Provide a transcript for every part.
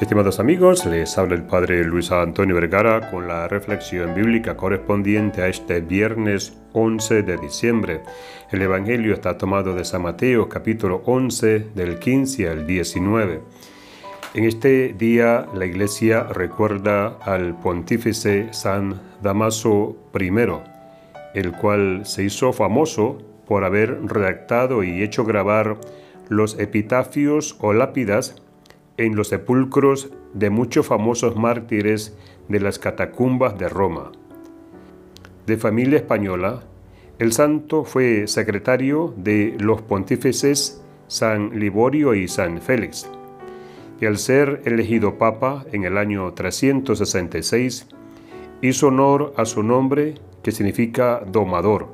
Estimados amigos, les habla el Padre Luis Antonio Vergara con la reflexión bíblica correspondiente a este viernes 11 de diciembre. El Evangelio está tomado de San Mateo capítulo 11 del 15 al 19. En este día la Iglesia recuerda al pontífice San Damaso I, el cual se hizo famoso por haber redactado y hecho grabar los epitafios o lápidas en los sepulcros de muchos famosos mártires de las catacumbas de Roma. De familia española, el santo fue secretario de los pontífices San Liborio y San Félix, y al ser elegido papa en el año 366, hizo honor a su nombre que significa domador,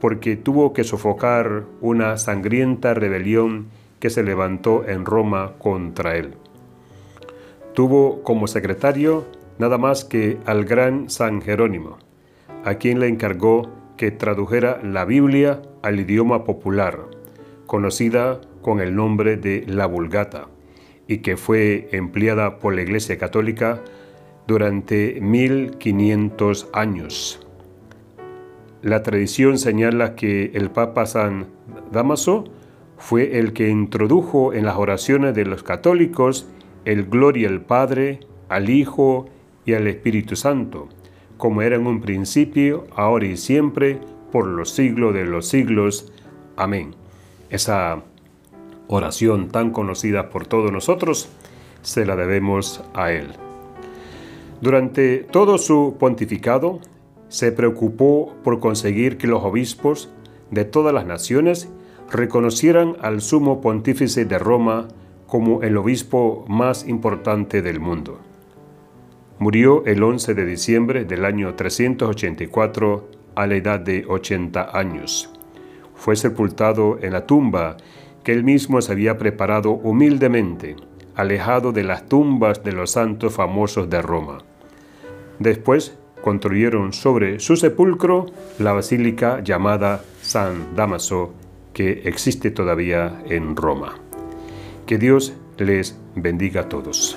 porque tuvo que sofocar una sangrienta rebelión que se levantó en Roma contra él. Tuvo como secretario nada más que al gran San Jerónimo, a quien le encargó que tradujera la Biblia al idioma popular, conocida con el nombre de la Vulgata, y que fue empleada por la Iglesia Católica durante 1500 años. La tradición señala que el Papa San Damaso fue el que introdujo en las oraciones de los católicos el gloria al Padre, al Hijo y al Espíritu Santo, como era en un principio, ahora y siempre, por los siglos de los siglos. Amén. Esa oración tan conocida por todos nosotros, se la debemos a Él. Durante todo su pontificado, se preocupó por conseguir que los obispos de todas las naciones reconocieran al sumo pontífice de Roma como el obispo más importante del mundo. Murió el 11 de diciembre del año 384 a la edad de 80 años. Fue sepultado en la tumba que él mismo se había preparado humildemente, alejado de las tumbas de los santos famosos de Roma. Después construyeron sobre su sepulcro la basílica llamada San Damaso, que existe todavía en Roma. Que Dios les bendiga a todos.